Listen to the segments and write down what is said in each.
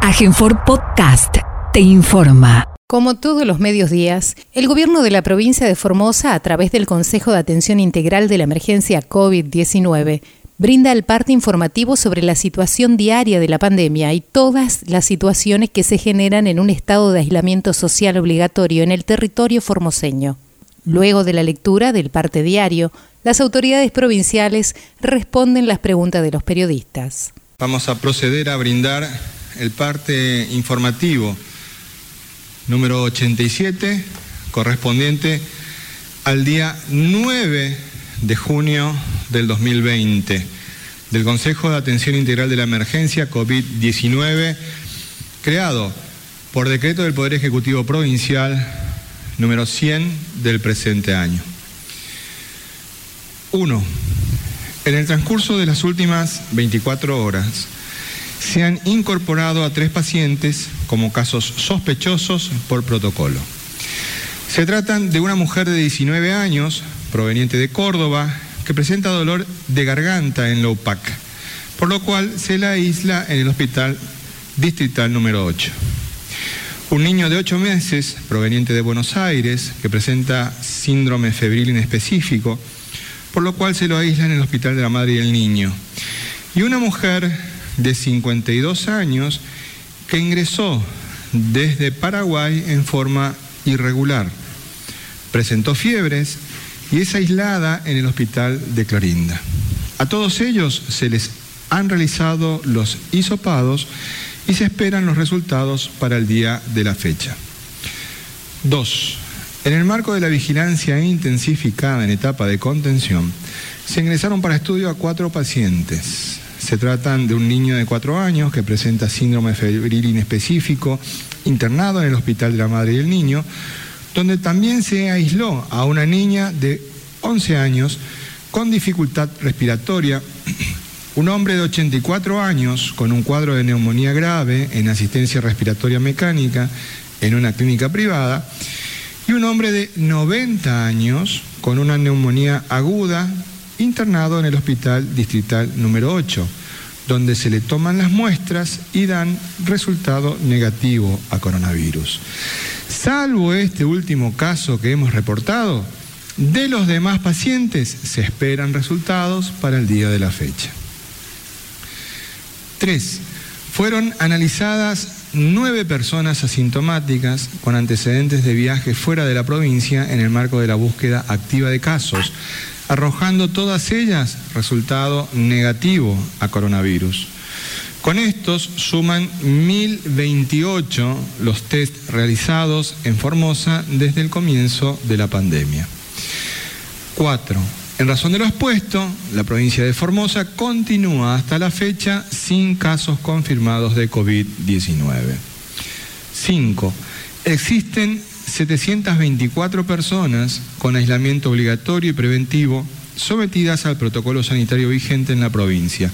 Agenfor Podcast te informa. Como todos los medios días, el gobierno de la provincia de Formosa, a través del Consejo de Atención Integral de la Emergencia COVID-19, brinda el parte informativo sobre la situación diaria de la pandemia y todas las situaciones que se generan en un estado de aislamiento social obligatorio en el territorio formoseño. Luego de la lectura del parte diario, las autoridades provinciales responden las preguntas de los periodistas. Vamos a proceder a brindar el parte informativo número 87, correspondiente al día 9 de junio del 2020 del Consejo de Atención Integral de la Emergencia COVID-19, creado por decreto del Poder Ejecutivo Provincial número 100 del presente año. 1. En el transcurso de las últimas 24 horas, se han incorporado a tres pacientes como casos sospechosos por protocolo. Se tratan de una mujer de 19 años, proveniente de Córdoba, que presenta dolor de garganta en la UPAC, por lo cual se la aísla en el hospital distrital número 8. Un niño de 8 meses, proveniente de Buenos Aires, que presenta síndrome febril inespecífico, por lo cual se lo aísla en el hospital de la madre y el niño. Y una mujer de 52 años que ingresó desde Paraguay en forma irregular. Presentó fiebres y es aislada en el hospital de Clorinda. A todos ellos se les han realizado los hisopados y se esperan los resultados para el día de la fecha. 2. En el marco de la vigilancia intensificada en etapa de contención, se ingresaron para estudio a cuatro pacientes. Se tratan de un niño de cuatro años que presenta síndrome febril inespecífico, internado en el Hospital de la Madre y el Niño, donde también se aisló a una niña de 11 años con dificultad respiratoria, un hombre de 84 años con un cuadro de neumonía grave en asistencia respiratoria mecánica en una clínica privada, y un hombre de 90 años con una neumonía aguda internado en el Hospital Distrital número 8, donde se le toman las muestras y dan resultado negativo a coronavirus. Salvo este último caso que hemos reportado, de los demás pacientes se esperan resultados para el día de la fecha. 3. Fueron analizadas nueve personas asintomáticas con antecedentes de viaje fuera de la provincia en el marco de la búsqueda activa de casos arrojando todas ellas resultado negativo a coronavirus. Con estos suman 1.028 los test realizados en Formosa desde el comienzo de la pandemia. 4. En razón de lo expuesto, la provincia de Formosa continúa hasta la fecha sin casos confirmados de COVID-19. 5. Existen 724 personas con aislamiento obligatorio y preventivo sometidas al protocolo sanitario vigente en la provincia.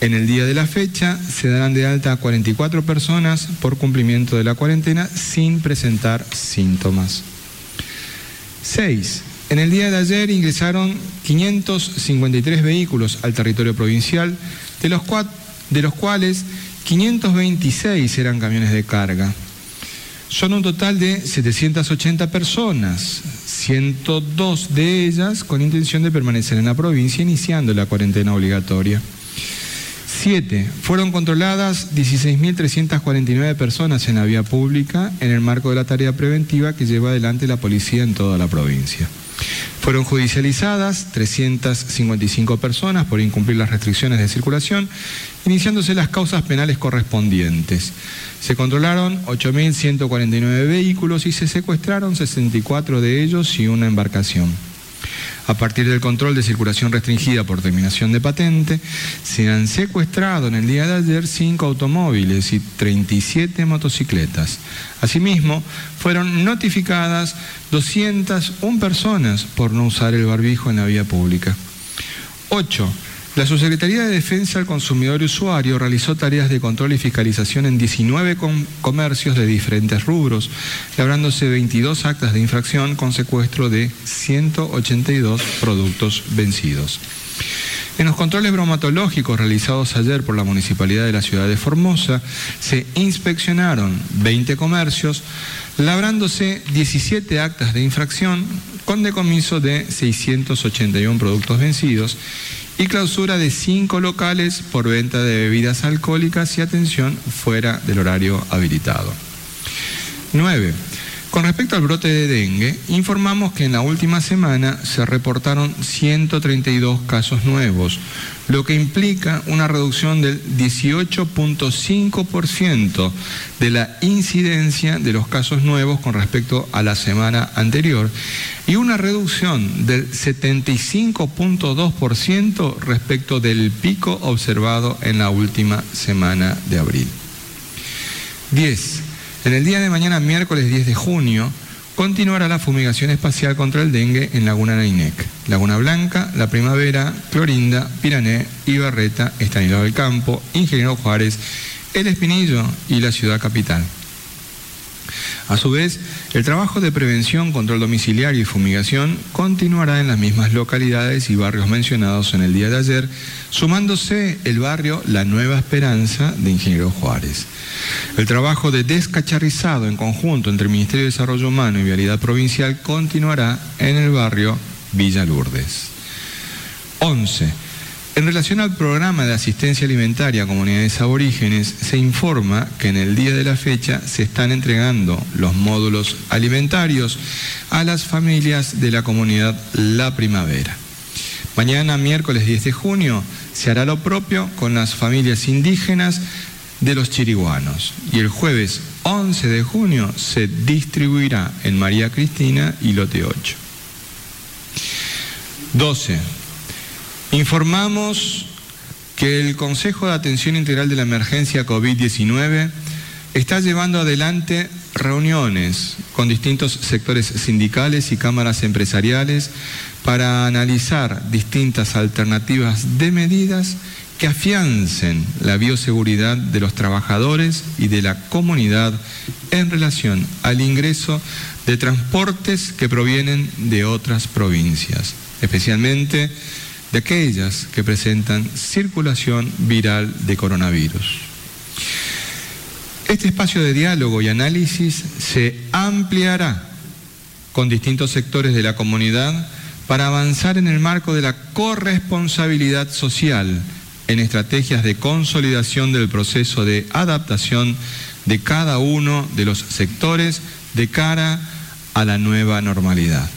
En el día de la fecha se darán de alta a 44 personas por cumplimiento de la cuarentena sin presentar síntomas. 6. En el día de ayer ingresaron 553 vehículos al territorio provincial, de los, de los cuales 526 eran camiones de carga. Son un total de 780 personas, 102 de ellas con intención de permanecer en la provincia iniciando la cuarentena obligatoria. 7. Fueron controladas 16.349 personas en la vía pública en el marco de la tarea preventiva que lleva adelante la policía en toda la provincia. Fueron judicializadas 355 personas por incumplir las restricciones de circulación, iniciándose las causas penales correspondientes. Se controlaron 8.149 vehículos y se secuestraron 64 de ellos y una embarcación. A partir del control de circulación restringida por terminación de patente, se han secuestrado en el día de ayer cinco automóviles y 37 motocicletas. Asimismo, fueron notificadas 201 personas por no usar el barbijo en la vía pública. 8. La Subsecretaría de Defensa del Consumidor y Usuario realizó tareas de control y fiscalización en 19 comercios de diferentes rubros, labrándose 22 actas de infracción con secuestro de 182 productos vencidos. En los controles bromatológicos realizados ayer por la Municipalidad de la Ciudad de Formosa, se inspeccionaron 20 comercios, labrándose 17 actas de infracción con decomiso de 681 productos vencidos y clausura de 5 locales por venta de bebidas alcohólicas y atención fuera del horario habilitado. 9. Con respecto al brote de dengue, informamos que en la última semana se reportaron 132 casos nuevos, lo que implica una reducción del 18.5% de la incidencia de los casos nuevos con respecto a la semana anterior y una reducción del 75.2% respecto del pico observado en la última semana de abril. 10. En el día de mañana, miércoles 10 de junio, continuará la fumigación espacial contra el dengue en Laguna Nainec, Laguna Blanca, La Primavera, Clorinda, Pirané, Ibarreta, Estanislao del Campo, Ingeniero Juárez, El Espinillo y la ciudad capital. A su vez, el trabajo de prevención, control domiciliario y fumigación continuará en las mismas localidades y barrios mencionados en el día de ayer, sumándose el barrio La Nueva Esperanza de Ingeniero Juárez. El trabajo de descacharrizado en conjunto entre el Ministerio de Desarrollo Humano y Vialidad Provincial continuará en el barrio Villa Lourdes. 11. En relación al programa de asistencia alimentaria a comunidades aborígenes, se informa que en el día de la fecha se están entregando los módulos alimentarios a las familias de la comunidad La Primavera. Mañana, miércoles 10 de junio, se hará lo propio con las familias indígenas de los chiriguanos y el jueves 11 de junio se distribuirá en María Cristina y Lote 8. 12. Informamos que el Consejo de Atención Integral de la Emergencia COVID-19 está llevando adelante reuniones con distintos sectores sindicales y cámaras empresariales para analizar distintas alternativas de medidas que afiancen la bioseguridad de los trabajadores y de la comunidad en relación al ingreso de transportes que provienen de otras provincias, especialmente de aquellas que presentan circulación viral de coronavirus. Este espacio de diálogo y análisis se ampliará con distintos sectores de la comunidad para avanzar en el marco de la corresponsabilidad social en estrategias de consolidación del proceso de adaptación de cada uno de los sectores de cara a la nueva normalidad.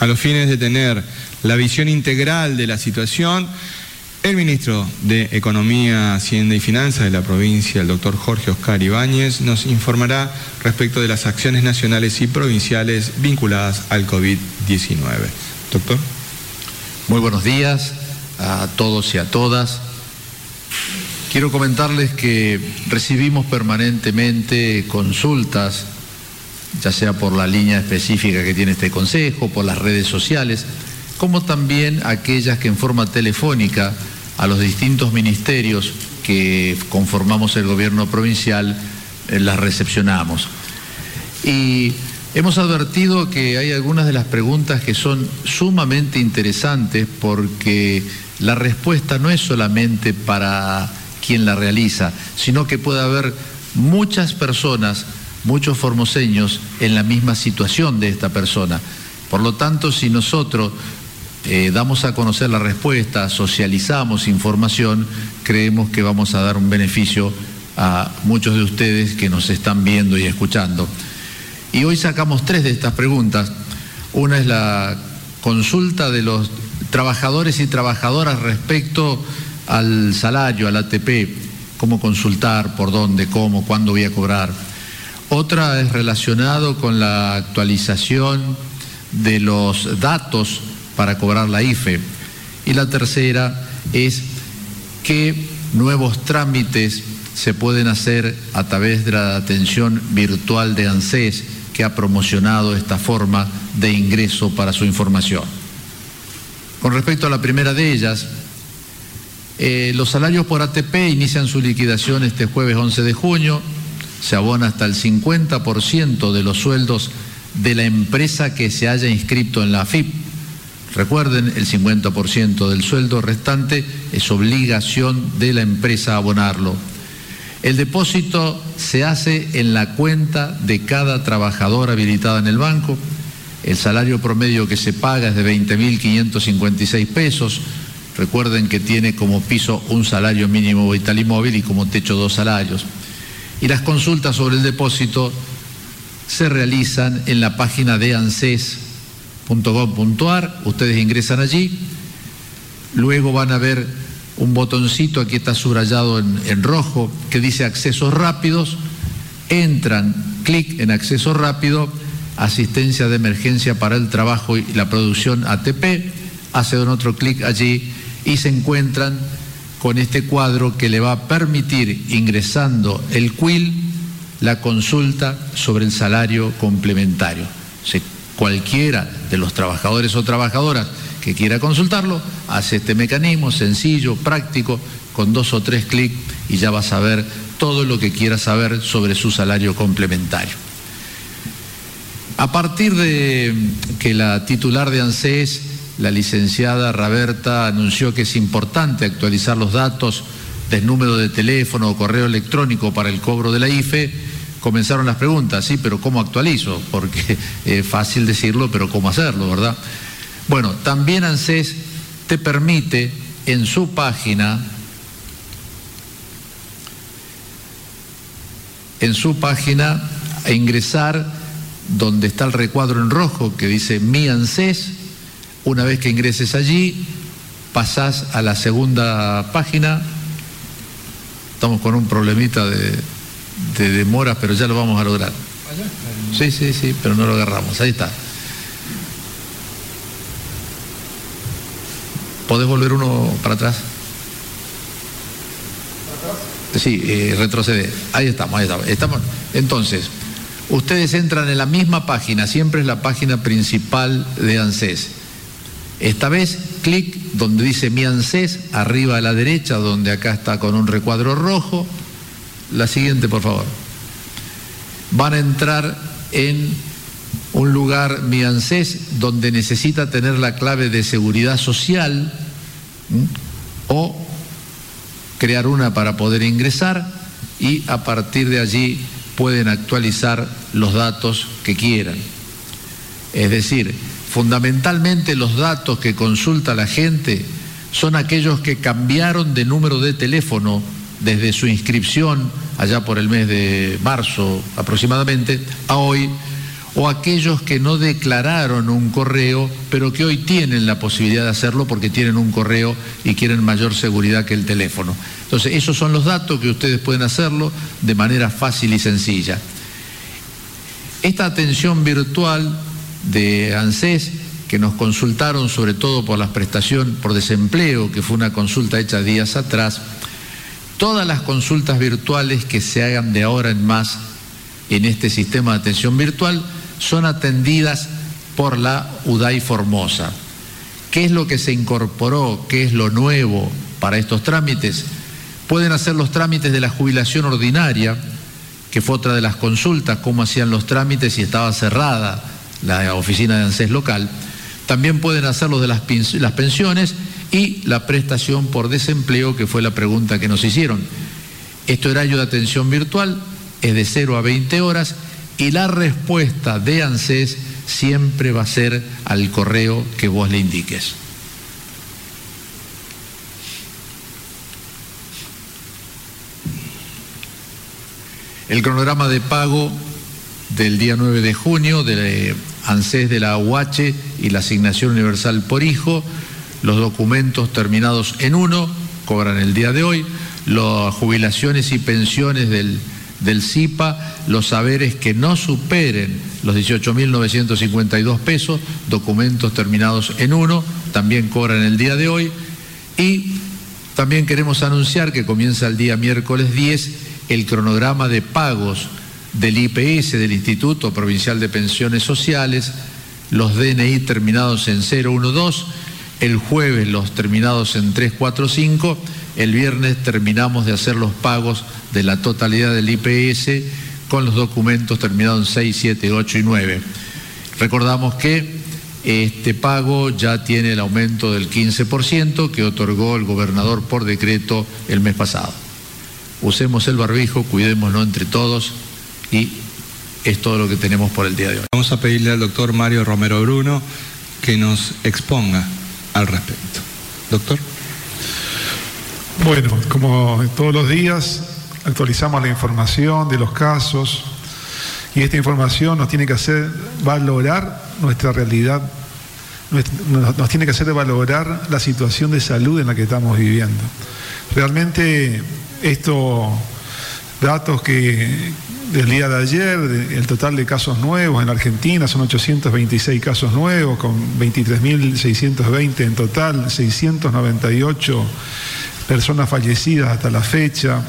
A los fines de tener la visión integral de la situación, el ministro de Economía, Hacienda y Finanzas de la provincia, el doctor Jorge Oscar Ibáñez, nos informará respecto de las acciones nacionales y provinciales vinculadas al COVID-19. Doctor. Muy buenos días a todos y a todas. Quiero comentarles que recibimos permanentemente consultas, ya sea por la línea específica que tiene este Consejo, por las redes sociales, como también aquellas que en forma telefónica a los distintos ministerios que conformamos el gobierno provincial eh, las recepcionamos. Y hemos advertido que hay algunas de las preguntas que son sumamente interesantes porque la respuesta no es solamente para quien la realiza, sino que puede haber muchas personas, muchos formoseños en la misma situación de esta persona. Por lo tanto, si nosotros eh, damos a conocer la respuesta, socializamos información, creemos que vamos a dar un beneficio a muchos de ustedes que nos están viendo y escuchando. Y hoy sacamos tres de estas preguntas. Una es la consulta de los trabajadores y trabajadoras respecto al salario, al ATP, cómo consultar, por dónde, cómo, cuándo voy a cobrar. Otra es relacionado con la actualización de los datos para cobrar la IFE. Y la tercera es qué nuevos trámites se pueden hacer a través de la atención virtual de ANSES que ha promocionado esta forma de ingreso para su información. Con respecto a la primera de ellas, eh, los salarios por ATP inician su liquidación este jueves 11 de junio, se abona hasta el 50% de los sueldos de la empresa que se haya inscrito en la AFIP Recuerden, el 50% del sueldo restante es obligación de la empresa abonarlo. El depósito se hace en la cuenta de cada trabajador habilitada en el banco. El salario promedio que se paga es de 20.556 pesos. Recuerden que tiene como piso un salario mínimo vital y móvil y como techo dos salarios. Y las consultas sobre el depósito se realizan en la página de anses.gov.ar. Ustedes ingresan allí. Luego van a ver un botoncito, aquí está subrayado en, rojo, que dice accesos rápidos, entran, clic en acceso rápido, asistencia de emergencia para el trabajo y la producción ATP, hacen otro clic allí y se encuentran con este cuadro que le va a permitir, ingresando el QUIL, la consulta sobre el salario complementario. Cualquiera de los trabajadores o trabajadoras que quiera consultarlo, hace este mecanismo sencillo, práctico, con dos o tres clics y ya va a saber todo lo que quiera saber sobre su salario complementario. A partir de que la titular de ANSES, la licenciada Raberta, anunció que es importante actualizar los datos del número de teléfono o correo electrónico para el cobro de la IFE, comenzaron las preguntas, sí, pero ¿cómo actualizo? Porque es fácil decirlo, pero ¿cómo hacerlo, verdad? Bueno, también ANSES te permite en su página, en su página, ingresar donde está el recuadro en rojo que dice Mi ANSES. Una vez que ingreses allí, pasás a la segunda página. Estamos con un problemita de, de demora, pero ya lo vamos a lograr. Sí, sí, sí, pero no lo agarramos. Ahí está. ¿Podés volver uno para atrás? Sí, eh, retrocede. Ahí estamos, ahí estamos. estamos. Entonces, ustedes entran en la misma página, siempre es la página principal de ANSES. Esta vez, clic donde dice mi ANSES, arriba a la derecha, donde acá está con un recuadro rojo. La siguiente, por favor. Van a entrar en un lugar, mi donde necesita tener la clave de seguridad social o crear una para poder ingresar y a partir de allí pueden actualizar los datos que quieran. Es decir, fundamentalmente los datos que consulta la gente son aquellos que cambiaron de número de teléfono desde su inscripción allá por el mes de marzo aproximadamente a hoy o aquellos que no declararon un correo, pero que hoy tienen la posibilidad de hacerlo porque tienen un correo y quieren mayor seguridad que el teléfono. Entonces, esos son los datos que ustedes pueden hacerlo de manera fácil y sencilla. Esta atención virtual de ANSES, que nos consultaron sobre todo por la prestación por desempleo, que fue una consulta hecha días atrás, todas las consultas virtuales que se hagan de ahora en más en este sistema de atención virtual son atendidas por la UDAI Formosa. ¿Qué es lo que se incorporó? ¿Qué es lo nuevo para estos trámites? Pueden hacer los trámites de la jubilación ordinaria, que fue otra de las consultas, cómo hacían los trámites si estaba cerrada la oficina de ANSES local. También pueden hacer los de las, las pensiones y la prestación por desempleo, que fue la pregunta que nos hicieron. Este horario de atención virtual es de 0 a 20 horas y la respuesta de ANSES siempre va a ser al correo que vos le indiques. El cronograma de pago del día 9 de junio de ANSES de la UH y la asignación universal por hijo, los documentos terminados en uno cobran el día de hoy, las jubilaciones y pensiones del del CIPA los saberes que no superen los 18.952 pesos, documentos terminados en uno, también cobran el día de hoy. Y también queremos anunciar que comienza el día miércoles 10 el cronograma de pagos del IPS, del Instituto Provincial de Pensiones Sociales, los DNI terminados en 012, el jueves los terminados en 345 el viernes terminamos de hacer los pagos de la totalidad del IPS con los documentos terminados en 6, 7, 8 y 9. Recordamos que este pago ya tiene el aumento del 15% que otorgó el gobernador por decreto el mes pasado. Usemos el barbijo, cuidémoslo entre todos y es todo lo que tenemos por el día de hoy. Vamos a pedirle al doctor Mario Romero Bruno que nos exponga al respecto. Doctor. Bueno, como todos los días, actualizamos la información de los casos y esta información nos tiene que hacer valorar nuestra realidad, nos tiene que hacer valorar la situación de salud en la que estamos viviendo. Realmente estos datos que del día de ayer, el total de casos nuevos en Argentina son 826 casos nuevos, con 23.620 en total, 698 personas fallecidas hasta la fecha,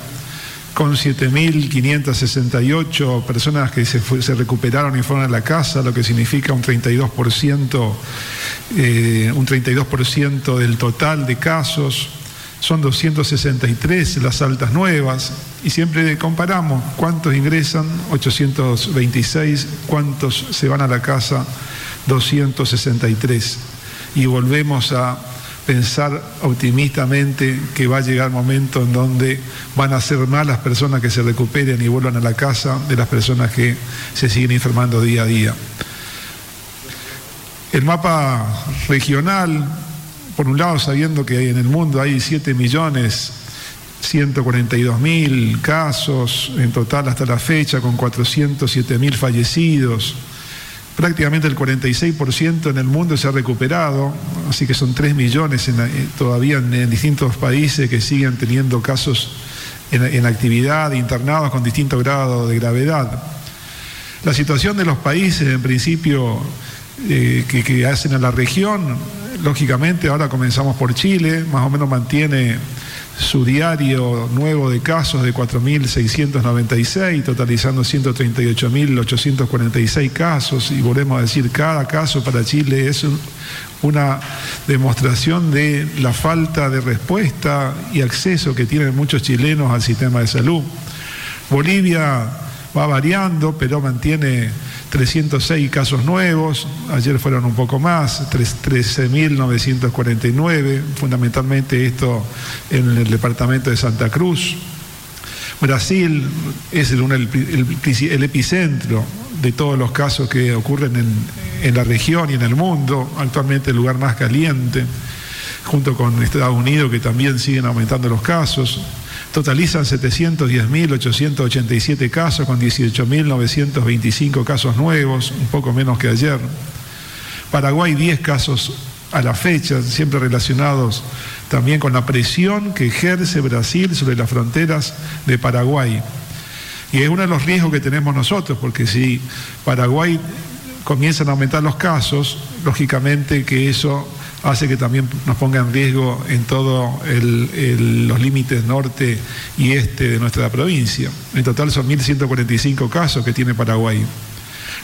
con 7.568 personas que se, recuperaron y fueron a la casa, lo que significa un 32%, eh, un 32 del total de casos. Son 263 las altas nuevas y siempre comparamos cuántos ingresan, 826, cuántos se van a la casa, 263. Y volvemos a pensar optimistamente que va a llegar momento en donde van a ser más las personas que se recuperen y vuelvan a la casa de las personas que se siguen enfermando día a día. El mapa regional, por un lado sabiendo que en el mundo hay 7 millones 142 mil casos en total hasta la fecha, con 407 mil fallecidos, Prácticamente el 46% en el mundo se ha recuperado, así que son 3 millones eh, todavía en, distintos países que siguen teniendo casos en, actividad, internados con distinto grado de gravedad. La situación de los países, en principio, eh, que, que hacen a la región, lógicamente ahora comenzamos por Chile, más o menos mantiene su diario nuevo de casos de 4.696, totalizando 138.846 casos, y volvemos a decir, cada caso para Chile es una demostración de la falta de respuesta y acceso que tienen muchos chilenos al sistema de salud. Bolivia va variando, pero mantiene 306 casos nuevos, ayer fueron un poco más, 13.949, fundamentalmente esto en el departamento de Santa Cruz. Brasil es el, epicentro de todos los casos que ocurren en, en la región y en el mundo, actualmente el lugar más caliente, junto con Estados Unidos que también siguen aumentando los casos. Totalizan 710.887 casos con 18.925 casos nuevos, un poco menos que ayer. Paraguay 10 casos a la fecha, siempre relacionados también con la presión que ejerce Brasil sobre las fronteras de Paraguay. Y es uno de los riesgos que tenemos nosotros, porque si Paraguay comienzan a aumentar los casos, lógicamente que eso hace que también nos ponga en riesgo en todos los límites norte y este de nuestra provincia. En total son 1.145 casos que tiene Paraguay.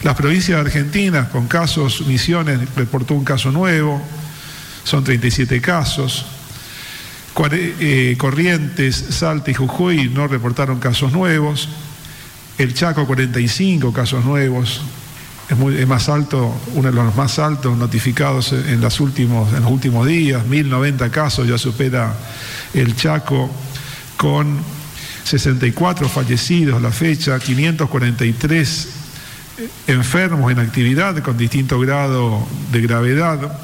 Las provincias argentinas con casos, Misiones reportó un caso nuevo, son 37 casos. Eh, Corrientes, Salta y Jujuy no reportaron casos nuevos. El Chaco 45 casos nuevos, es, más alto, uno de los más altos notificados en, los últimos, en los últimos días, 1090 casos, ya supera el Chaco, con 64 fallecidos la fecha, 543 enfermos en actividad con distinto grado de gravedad.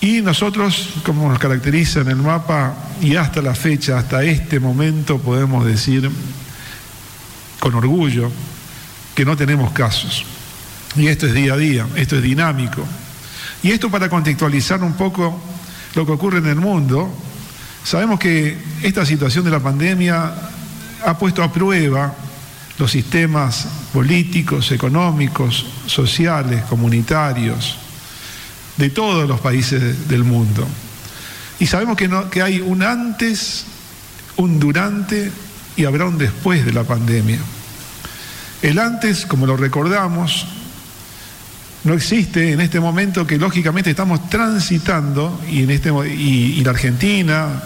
Y nosotros, como nos caracteriza en el mapa, y hasta la fecha, hasta este momento, podemos decir con orgullo que no tenemos casos. Y esto es día a día, esto es dinámico. Y esto para contextualizar un poco lo que ocurre en el mundo, sabemos que esta situación de la pandemia ha puesto a prueba los sistemas políticos, económicos, sociales, comunitarios, de todos los países del mundo. Y sabemos que, no, que hay un antes, un durante y habrá un después de la pandemia. El antes, como lo recordamos, no existe en este momento que lógicamente estamos transitando y, en este, y, la Argentina,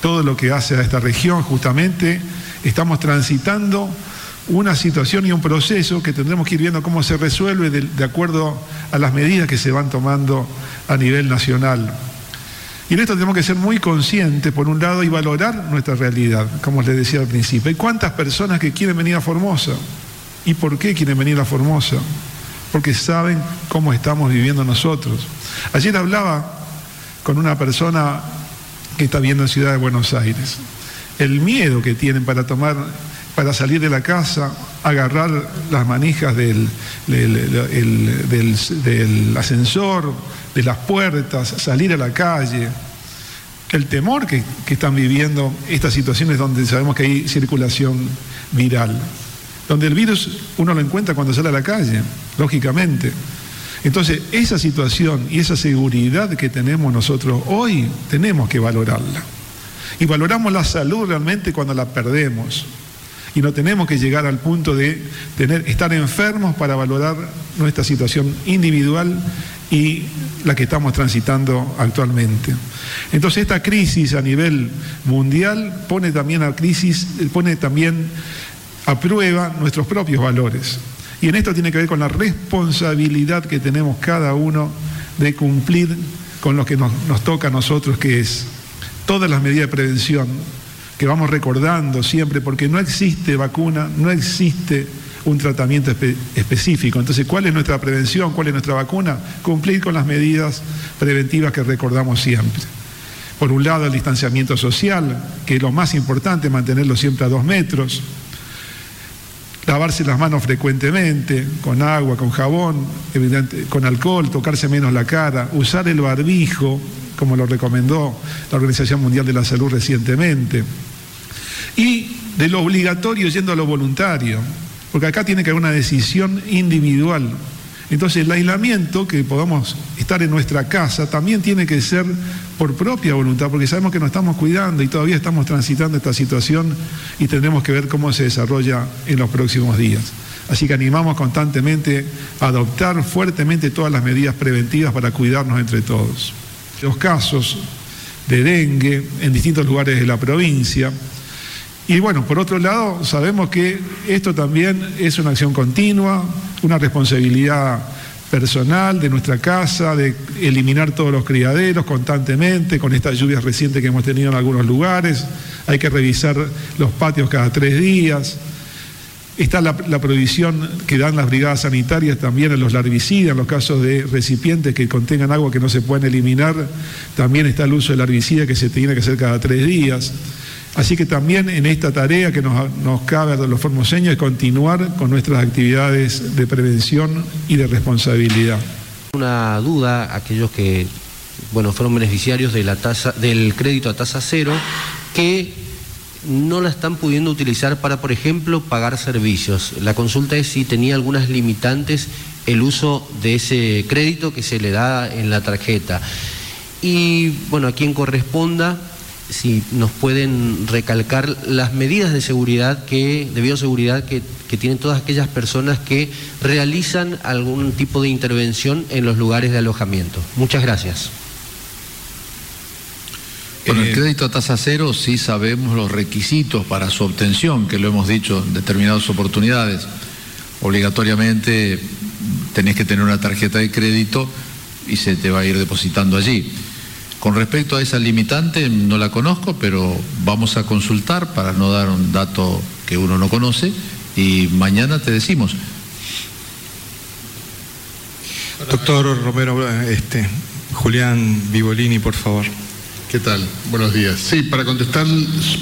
todo lo que hace a esta región justamente, estamos transitando una situación y un proceso que tendremos que ir viendo cómo se resuelve de, acuerdo a las medidas que se van tomando a nivel nacional. Y en esto tenemos que ser muy conscientes, por un lado, y valorar nuestra realidad, como les decía al principio. ¿Hay cuántas personas que quieren venir a Formosa? ¿Y por qué quieren venir a Formosa? Porque saben cómo estamos viviendo nosotros. Ayer hablaba con una persona que está viendo en Ciudad de Buenos Aires. El miedo que tienen para tomar para salir de la casa, agarrar las manijas del, del, ascensor, de las puertas, salir a la calle. El temor que, que están viviendo estas situaciones donde sabemos que hay circulación viral, donde el virus uno lo encuentra cuando sale a la calle, lógicamente. Entonces, esa situación y esa seguridad que tenemos nosotros hoy, tenemos que valorarla. Y valoramos la salud realmente cuando la perdemos y no tenemos que llegar al punto de tener, estar enfermos para valorar nuestra situación individual y la que estamos transitando actualmente. Entonces esta crisis a nivel mundial pone también a crisis, pone también a prueba nuestros propios valores. Y en esto tiene que ver con la responsabilidad que tenemos cada uno de cumplir con lo que nos, nos toca a nosotros, que es todas las medidas de prevención, que vamos recordando siempre, porque no existe vacuna, no existe un tratamiento específico. Entonces, ¿cuál es nuestra prevención? ¿Cuál es nuestra vacuna? Cumplir con las medidas preventivas que recordamos siempre. Por un lado, el distanciamiento social, que es lo más importante, mantenerlo siempre a dos metros. Lavarse las manos frecuentemente, con agua, con jabón, con alcohol, tocarse menos la cara, usar el barbijo, como lo recomendó la Organización Mundial de la Salud recientemente y de lo obligatorio yendo a lo voluntario, porque acá tiene que haber una decisión individual. Entonces el aislamiento, que podamos estar en nuestra casa, también tiene que ser por propia voluntad, porque sabemos que nos estamos cuidando y todavía estamos transitando esta situación y tendremos que ver cómo se desarrolla en los próximos días. Así que animamos constantemente a adoptar fuertemente todas las medidas preventivas para cuidarnos entre todos. Los casos de dengue en distintos lugares de la provincia, y bueno, por otro lado, sabemos que esto también es una acción continua, una responsabilidad personal de nuestra casa, de eliminar todos los criaderos constantemente, con estas lluvias recientes que hemos tenido en algunos lugares, hay que revisar los patios cada tres días. Está la, prohibición que dan las brigadas sanitarias también en los larvicidas, en los casos de recipientes que contengan agua que no se pueden eliminar, también está el uso del larvicida que se tiene que hacer cada tres días. Así que también en esta tarea que nos, cabe a los formoseños es continuar con nuestras actividades de prevención y de responsabilidad. Una duda, aquellos que bueno, fueron beneficiarios de la tasa, del crédito a tasa cero, que no la están pudiendo utilizar para, por ejemplo, pagar servicios. La consulta es si tenía algunas limitantes el uso de ese crédito que se le da en la tarjeta. Y bueno, a quien corresponda, si nos pueden recalcar las medidas de seguridad que, de bioseguridad que, que, tienen todas aquellas personas que realizan algún tipo de intervención en los lugares de alojamiento. Muchas gracias. Con el eh, crédito a tasa cero sí sabemos los requisitos para su obtención, que lo hemos dicho en determinadas oportunidades. Obligatoriamente tenés que tener una tarjeta de crédito y se te va a ir depositando allí. Con respecto a esa limitante, no la conozco, pero vamos a consultar para no dar un dato que uno no conoce y mañana te decimos. Doctor Romero, este, Julián Vivolini, por favor. ¿Qué tal? Buenos días. Sí, para contestar,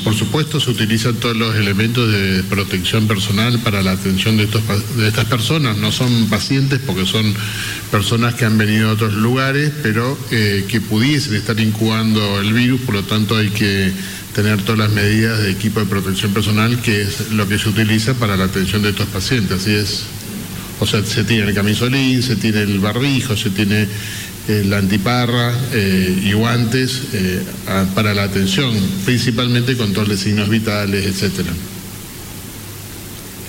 por supuesto, se utilizan todos los elementos de protección personal para la atención de, estos, de estas personas. No son pacientes porque son personas que han venido a otros lugares, pero eh, que pudiesen estar incubando el virus, por lo tanto hay que tener todas las medidas de equipo de protección personal, que es lo que se utiliza para la atención de estos pacientes. Así es. O sea, se tiene el camisolín, se tiene el barbijo, se tiene eh, la antiparra eh, y guantes eh, para la atención, principalmente control de signos vitales, etcétera.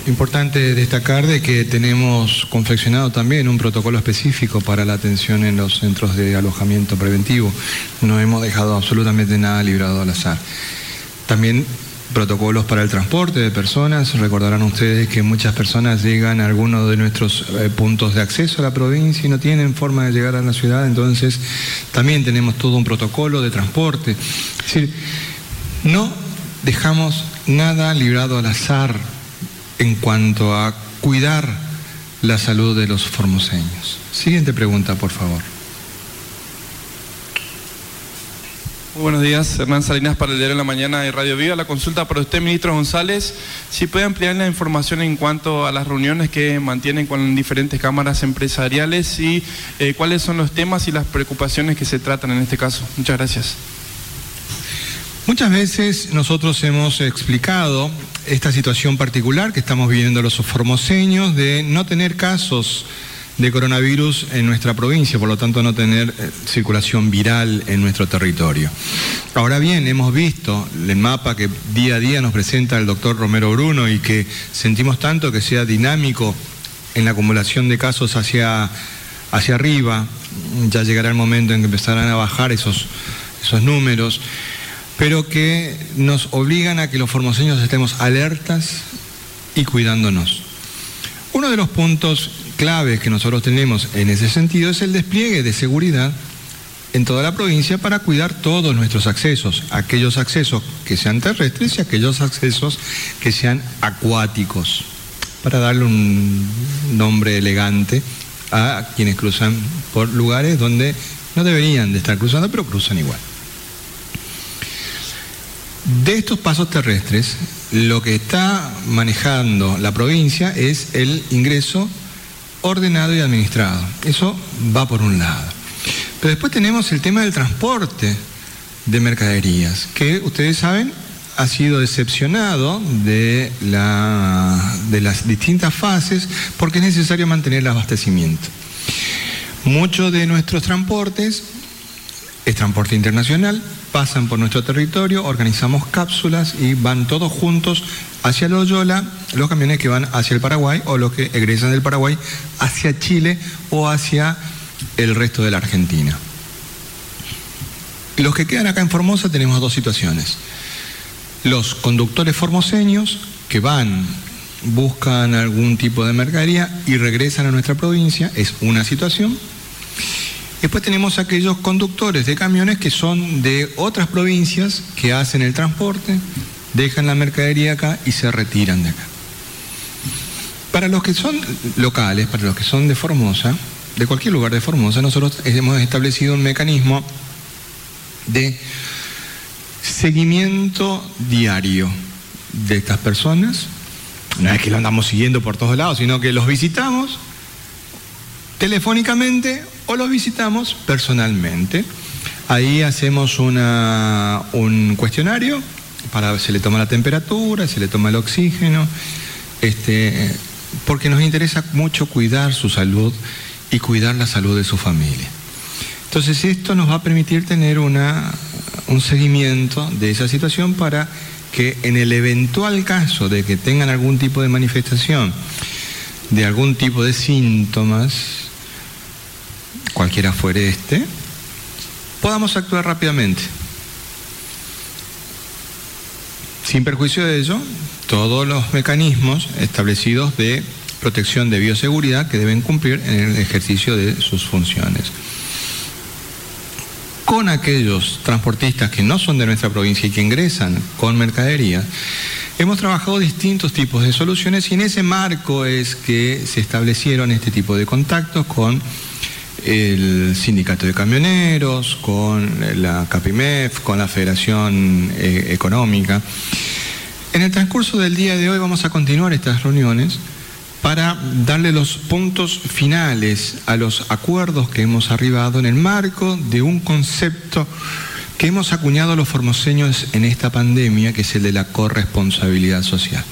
Importante destacar de que tenemos confeccionado también un protocolo específico para la atención en los centros de alojamiento preventivo. No hemos dejado absolutamente nada librado al azar. También protocolos para el transporte de personas. Recordarán ustedes que muchas personas llegan a algunos de nuestros eh, puntos de acceso a la provincia y no tienen forma de llegar a la ciudad, entonces también tenemos todo un protocolo de transporte. Es decir, no dejamos nada librado al azar en cuanto a cuidar la salud de los formoseños. Siguiente pregunta, por favor. Buenos días, Hernán Salinas para el Diario de la Mañana de Radio Viva. La consulta para usted, ministro González, si puede ampliar la información en cuanto a las reuniones que mantienen con diferentes cámaras empresariales y eh, cuáles son los temas y las preocupaciones que se tratan en este caso. Muchas gracias. Muchas veces nosotros hemos explicado esta situación particular que estamos viviendo los formoseños de no tener casos de coronavirus en nuestra provincia, por lo tanto no tener eh, circulación viral en nuestro territorio. Ahora bien, hemos visto el mapa que día a día nos presenta el doctor Romero Bruno y que sentimos tanto que sea dinámico en la acumulación de casos hacia, hacia arriba, ya llegará el momento en que empezarán a bajar esos, esos números, pero que nos obligan a que los formoseños estemos alertas y cuidándonos. Uno de los puntos claves que nosotros tenemos en ese sentido es el despliegue de seguridad en toda la provincia para cuidar todos nuestros accesos, aquellos accesos que sean terrestres y aquellos accesos que sean acuáticos, para darle un nombre elegante a quienes cruzan por lugares donde no deberían de estar cruzando, pero cruzan igual. De estos pasos terrestres, lo que está manejando la provincia es el ingreso ordenado y administrado. Eso va por un lado. Pero después tenemos el tema del transporte de mercaderías, que ustedes saben ha sido decepcionado de, la, de las distintas fases porque es necesario mantener el abastecimiento. Muchos de nuestros transportes es transporte internacional, pasan por nuestro territorio, organizamos cápsulas y van todos juntos hacia Loyola los camiones que van hacia el Paraguay o los que egresan del Paraguay hacia Chile o hacia el resto de la Argentina. Los que quedan acá en Formosa tenemos dos situaciones. Los conductores formoseños que van, buscan algún tipo de mercadería y regresan a nuestra provincia, es una situación. Después tenemos aquellos conductores de camiones que son de otras provincias que hacen el transporte, dejan la mercadería acá y se retiran de acá. Para los que son locales, para los que son de Formosa, de cualquier lugar de Formosa, nosotros hemos establecido un mecanismo de seguimiento diario de estas personas. No es que lo andamos siguiendo por todos lados, sino que los visitamos telefónicamente o los visitamos personalmente. Ahí hacemos un cuestionario para se le toma la temperatura, se le toma el oxígeno, este, porque nos interesa mucho cuidar su salud y cuidar la salud de su familia. Entonces esto nos va a permitir tener una, un seguimiento de esa situación para que en el eventual caso de que tengan algún tipo de manifestación, de algún tipo de síntomas, cualquiera fuere este, podamos actuar rápidamente. Sin perjuicio de ello, todos los mecanismos establecidos de protección de bioseguridad que deben cumplir en el ejercicio de sus funciones. Con aquellos transportistas que no son de nuestra provincia y que ingresan con mercadería, hemos trabajado distintos tipos de soluciones y en ese marco es que se establecieron este tipo de contactos con el sindicato de camioneros, con la CAPIMEF, con la Federación eh, Económica. En el transcurso del día de hoy vamos a continuar estas reuniones para darle los puntos finales a los acuerdos que hemos arribado en el marco de un concepto que hemos acuñado los formoseños en esta pandemia, que es el de la corresponsabilidad social.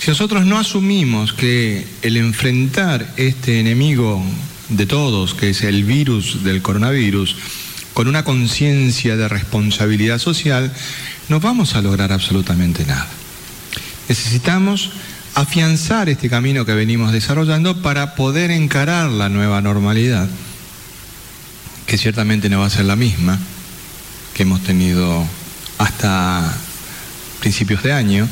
Si nosotros no asumimos que el enfrentar este enemigo de todos, que es el virus del coronavirus, con una conciencia de responsabilidad social, no vamos a lograr absolutamente nada. Necesitamos afianzar este camino que venimos desarrollando para poder encarar la nueva normalidad, que ciertamente no va a ser la misma que hemos tenido hasta principios de año,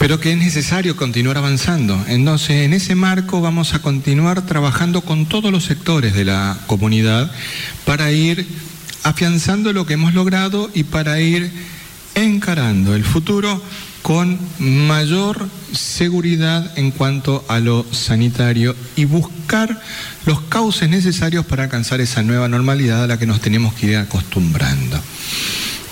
pero que es necesario continuar avanzando. Entonces, en ese marco vamos a continuar trabajando con todos los sectores de la comunidad para ir afianzando lo que hemos logrado y para ir encarando el futuro con mayor seguridad en cuanto a lo sanitario y buscar los cauces necesarios para alcanzar esa nueva normalidad a la que nos tenemos que ir acostumbrando.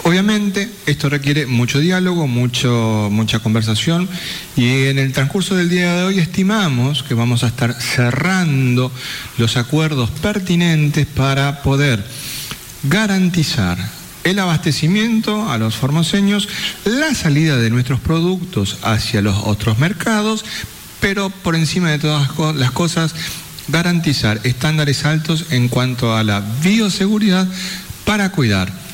Obviamente esto requiere mucho diálogo, mucho, mucha conversación y en el transcurso del día de hoy estimamos que vamos a estar cerrando los acuerdos pertinentes para poder garantizar el abastecimiento a los formoseños, la salida de nuestros productos hacia los otros mercados, pero por encima de todas las cosas, garantizar estándares altos en cuanto a la bioseguridad para cuidar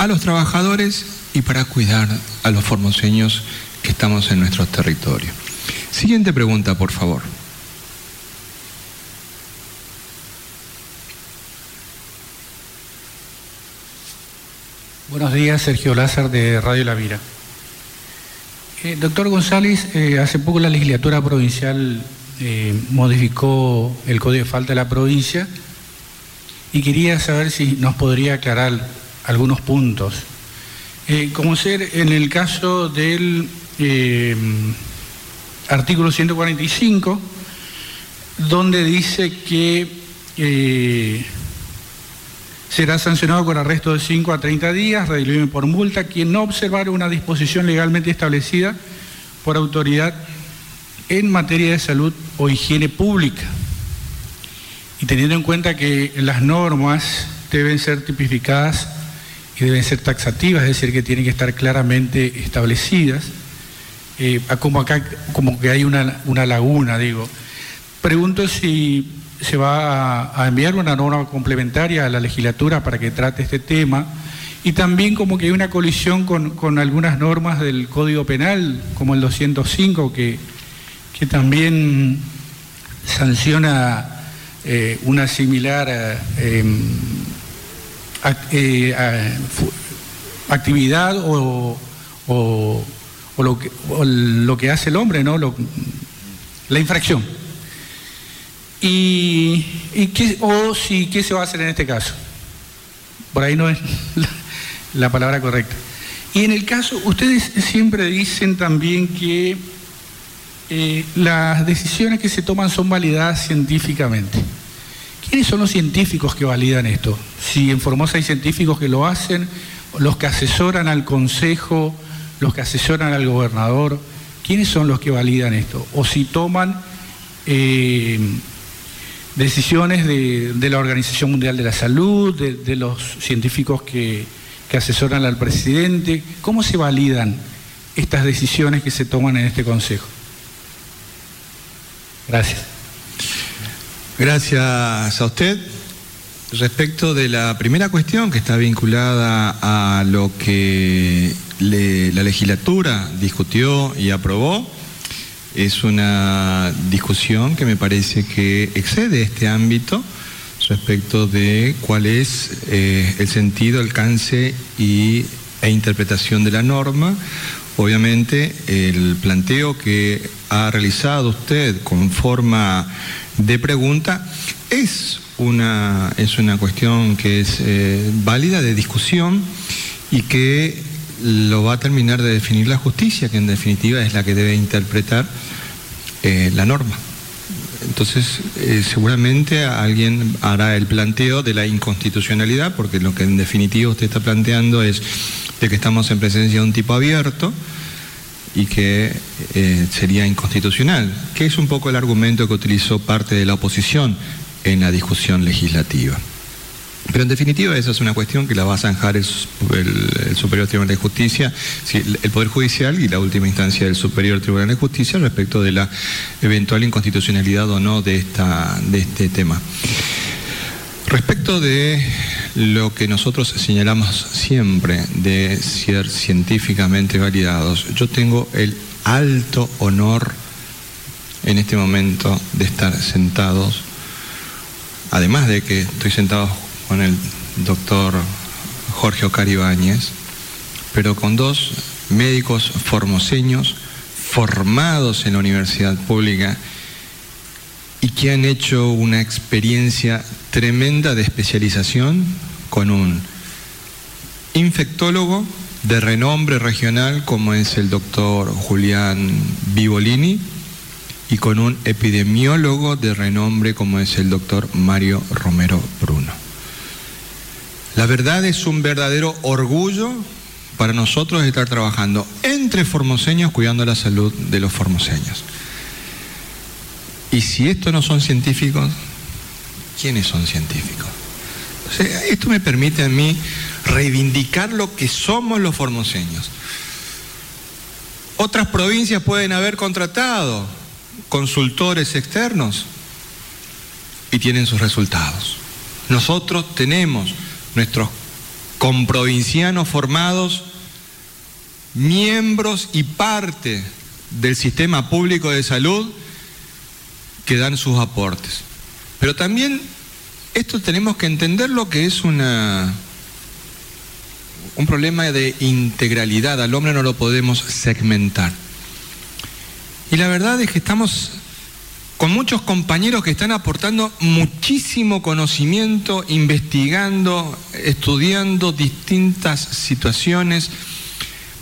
a los trabajadores y para cuidar a los formoseños que estamos en nuestro territorio. Siguiente pregunta, por favor. Buenos días, Sergio Lázar de Radio La Vira. Eh, doctor González, eh, hace poco la legislatura provincial eh, modificó el código de falta de la provincia y quería saber si nos podría aclarar algunos puntos. como ser en el caso del artículo 145, donde dice que será sancionado con arresto de 5 a 30 días, reducible por multa, quien no observara una disposición legalmente establecida por autoridad en materia de salud o higiene pública. Y teniendo en cuenta que las normas deben ser tipificadas y deben ser taxativas, es decir, que tienen que estar claramente establecidas, eh, como acá, como que hay una, una laguna, digo. Pregunto si se va a, enviar una norma complementaria a la legislatura para que trate este tema y también como que hay una colisión con, algunas normas del Código Penal, como el 205, que, que también sanciona eh, una similar eh, eh, actividad o, lo que, lo, que, hace el hombre, ¿no? la infracción. ¿Y, qué, o si, qué se va a hacer en este caso? Por ahí no es la, palabra correcta. Y en el caso, ustedes siempre dicen también que eh, las decisiones que se toman son validadas científicamente. ¿Quiénes son los científicos que validan esto? Si en Formosa hay científicos que lo hacen, los que asesoran al Consejo, los que asesoran al gobernador, ¿quiénes son los que validan esto? O si toman eh, decisiones de, la Organización Mundial de la Salud, de, los científicos que, asesoran al presidente. ¿Cómo se validan estas decisiones que se toman en este Consejo? Gracias. Gracias a usted. Respecto de la primera cuestión que está vinculada a lo que la legislatura discutió y aprobó, es una discusión que me parece que excede este ámbito respecto de cuál es eh, el sentido, alcance y, e interpretación de la norma. Obviamente el planteo que ha realizado usted con forma de pregunta es una, es una cuestión que es eh, válida de discusión y que lo va a terminar de definir la justicia, que en definitiva es la que debe interpretar eh, la norma. Entonces, eh, seguramente alguien hará el planteo de la inconstitucionalidad, porque lo que en definitiva usted está planteando es de que estamos en presencia de un tipo abierto y que eh, sería inconstitucional, que es un poco el argumento que utilizó parte de la oposición en la discusión legislativa. Pero en definitiva esa es una cuestión que la va a zanjar el, Superior Tribunal de Justicia, el Poder Judicial y la última instancia del Superior Tribunal de Justicia respecto de la eventual inconstitucionalidad o no de, esta, de este tema. Respecto de lo que nosotros señalamos siempre de ser científicamente validados, yo tengo el alto honor en este momento de estar sentados, además de que estoy sentado con el doctor Jorge Ocaribáñez, pero con dos médicos formoseños formados en la universidad pública y que han hecho una experiencia tremenda de especialización con un infectólogo de renombre regional como es el doctor Julián Vivolini y con un epidemiólogo de renombre como es el doctor Mario Romero Bruno. La verdad es un verdadero orgullo para nosotros estar trabajando entre formoseños cuidando la salud de los formoseños. Y si estos no son científicos, ¿quiénes son científicos? esto me permite a mí reivindicar lo que somos los formoseños. Otras provincias pueden haber contratado consultores externos y tienen sus resultados. Nosotros tenemos nuestros comprovincianos formados, miembros y parte del sistema público de salud que dan sus aportes. Pero también esto tenemos que entender lo que es una, un problema de integralidad. Al hombre no lo podemos segmentar. Y la verdad es que estamos con muchos compañeros que están aportando muchísimo conocimiento, investigando, estudiando distintas situaciones,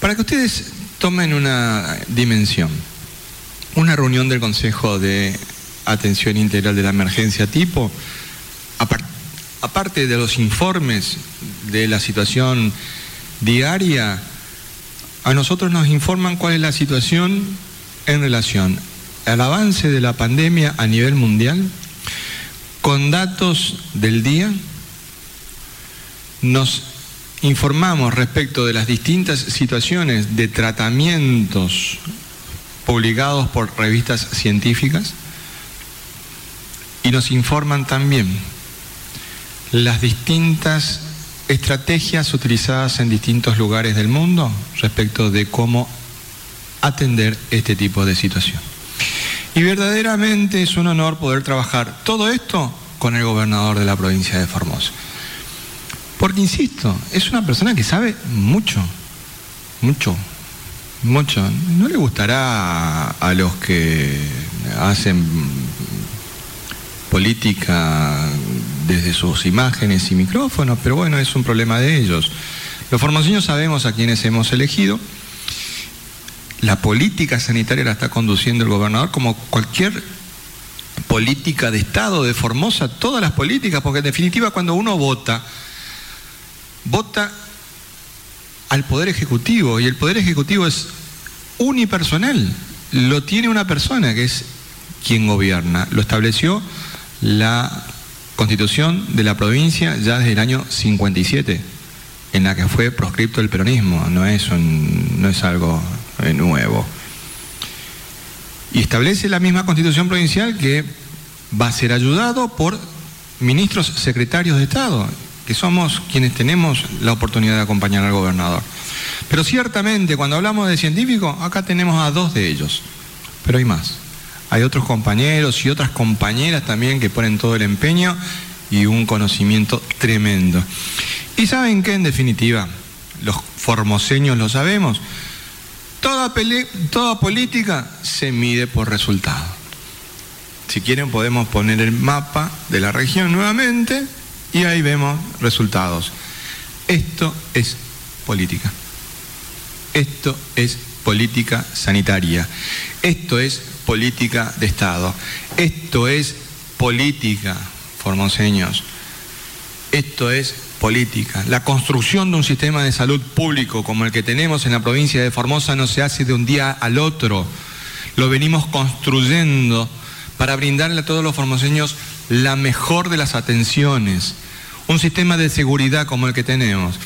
para que ustedes tomen una dimensión. Una reunión del Consejo de Atención Integral de la Emergencia tipo, aparte de los informes de la situación diaria, a nosotros nos informan cuál es la situación en relación al avance de la pandemia a nivel mundial, con datos del día, nos informamos respecto de las distintas situaciones de tratamientos publicados por revistas científicas y nos informan también las distintas estrategias utilizadas en distintos lugares del mundo respecto de cómo atender este tipo de situación. Y verdaderamente es un honor poder trabajar todo esto con el gobernador de la provincia de Formosa. Porque, insisto, es una persona que sabe mucho, mucho, mucho. No le gustará a los que hacen política desde sus imágenes y micrófonos, pero bueno, es un problema de ellos. Los formoseños sabemos a quienes hemos elegido. La política sanitaria la está conduciendo el gobernador como cualquier política de Estado de Formosa, todas las políticas, porque en definitiva cuando uno vota, vota al Poder Ejecutivo y el Poder Ejecutivo es unipersonal, lo tiene una persona que es quien gobierna, lo estableció la constitución de la provincia ya desde el año 57, en la que fue proscripto el peronismo, no es, no es algo nuevo. Y establece la misma constitución provincial que va a ser ayudado por ministros secretarios de Estado, que somos quienes tenemos la oportunidad de acompañar al gobernador. Pero ciertamente, cuando hablamos de científicos, acá tenemos a dos de ellos, pero hay más. Hay otros compañeros y otras compañeras también que ponen todo el empeño y un conocimiento tremendo. Y saben que en definitiva, los formoseños lo sabemos, Toda, toda política se mide por resultado. Si quieren podemos poner el mapa de la región nuevamente y ahí vemos resultados. Esto es política. Esto es política sanitaria. Esto es política de Estado. Esto es política, formoseños. Esto es política. La construcción de un sistema de salud público como el que tenemos en la provincia de Formosa no se hace de un día al otro. Lo venimos construyendo para brindarle a todos los formoseños la mejor de las atenciones. Un sistema de seguridad como el que tenemos,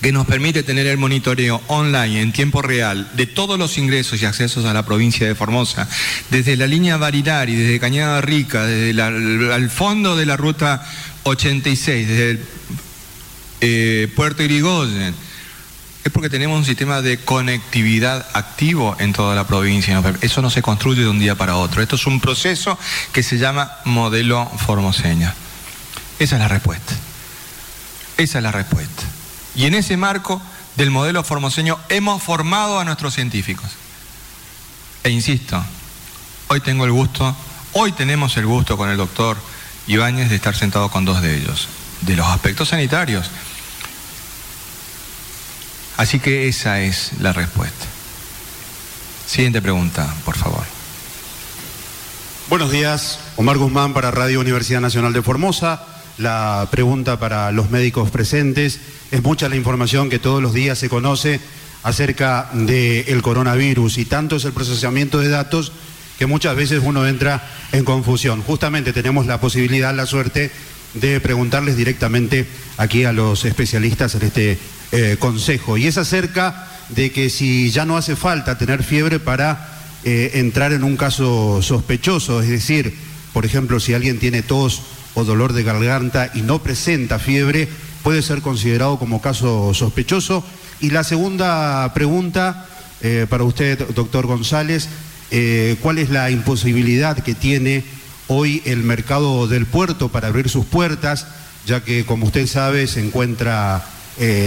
que nos permite tener el monitoreo online en tiempo real de todos los ingresos y accesos a la provincia de Formosa, desde la línea Barilari, desde Cañada Rica, desde el fondo de la ruta 86, desde eh, Puerto Irigoyen, es porque tenemos un sistema de conectividad activo en toda la provincia. Eso no se construye de un día para otro. Esto es un proceso que se llama modelo formoseña. Esa es la respuesta. Esa es la respuesta. Y en ese marco del modelo formoseño hemos formado a nuestros científicos. E insisto, hoy tengo el gusto, hoy tenemos el gusto con el doctor Ibáñez de estar sentado con dos de ellos, de los aspectos sanitarios. Así que esa es la respuesta. Siguiente pregunta, por favor. Buenos días, Omar Guzmán para Radio Universidad Nacional de Formosa. La pregunta para los médicos presentes. Es mucha la información que todos los días se conoce acerca del coronavirus y tanto es el procesamiento de datos que muchas veces uno entra en confusión. Justamente tenemos la posibilidad, la suerte de preguntarles directamente aquí a los especialistas en este eh, consejo. Y es acerca de que si ya no hace falta tener fiebre para eh, entrar en un caso sospechoso, es decir, por ejemplo, si alguien tiene tos o dolor de garganta y no presenta fiebre, puede ser considerado como caso sospechoso. Y la segunda pregunta eh, para usted, doctor González, eh, ¿cuál es la imposibilidad que tiene hoy el mercado del puerto para abrir sus puertas, ya que, como usted sabe, se encuentra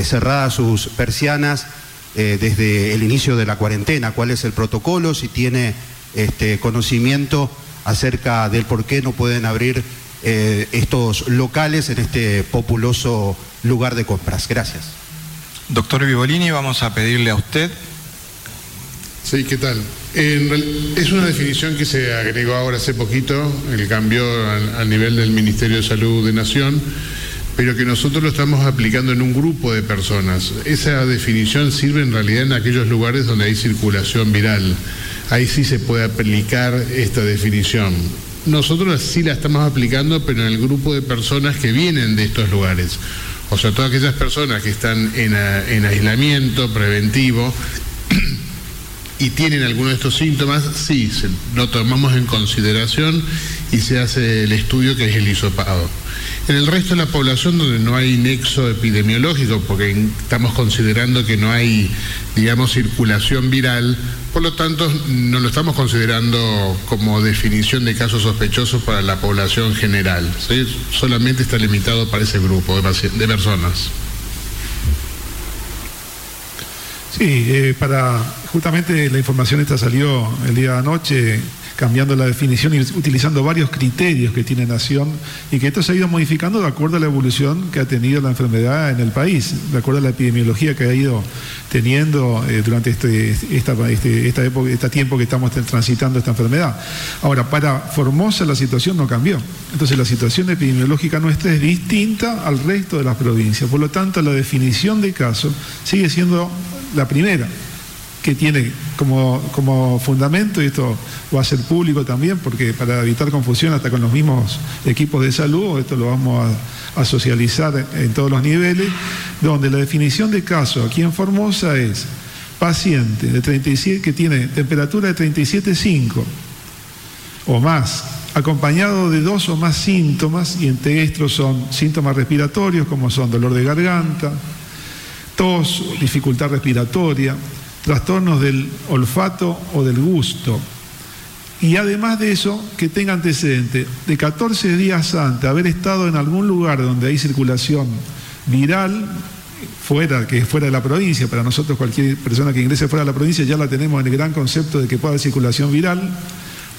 cerradas sus persianas eh, desde el inicio de la cuarentena, cuál es el protocolo, si tiene este, conocimiento acerca del por qué no pueden abrir eh, estos locales en este populoso lugar de compras. Gracias. Doctor Vivolini, vamos a pedirle a usted. Sí, ¿qué tal? es una definición que se agregó ahora hace poquito, el cambio a nivel del Ministerio de Salud de Nación pero que nosotros lo estamos aplicando en un grupo de personas. Esa definición sirve en realidad en aquellos lugares donde hay circulación viral. Ahí sí se puede aplicar esta definición. Nosotros sí la estamos aplicando, pero en el grupo de personas que vienen de estos lugares. O sea, todas aquellas personas que están en, en aislamiento preventivo y tienen alguno de estos síntomas, sí, lo tomamos en consideración y se hace el estudio que es el hisopado. En el resto de la población donde no hay nexo epidemiológico, porque estamos considerando que no hay, digamos, circulación viral, por lo tanto no lo estamos considerando como definición de casos sospechosos para la población general. Solamente está limitado para ese grupo de, personas. Sí, eh, para justamente la información esta salió el día de anoche cambiando la definición y utilizando varios criterios que tiene Nación y que esto se ha ido modificando de acuerdo a la evolución que ha tenido la enfermedad en el país, de acuerdo a la epidemiología que ha ido teniendo eh, durante este, esta, este, esta época, este tiempo que estamos transitando esta enfermedad. Ahora, para Formosa la situación no cambió. Entonces la situación epidemiológica nuestra es distinta al resto de las provincias. Por lo tanto, la definición de caso sigue siendo la primera que tiene como, como, fundamento, y esto va a ser público también, porque para evitar confusión hasta con los mismos equipos de salud, esto lo vamos a, socializar en todos los niveles, donde la definición de caso aquí en Formosa es paciente de 37, que tiene temperatura de 37,5 o más, acompañado de dos o más síntomas, y entre estos son síntomas respiratorios como son dolor de garganta, tos, dificultad respiratoria, trastornos del olfato o del gusto. Y además de eso, que tenga antecedente de 14 días antes haber estado en algún lugar donde hay circulación viral, fuera, que fuera de la provincia, para nosotros cualquier persona que ingrese fuera de la provincia ya la tenemos en el gran concepto de que pueda haber circulación viral,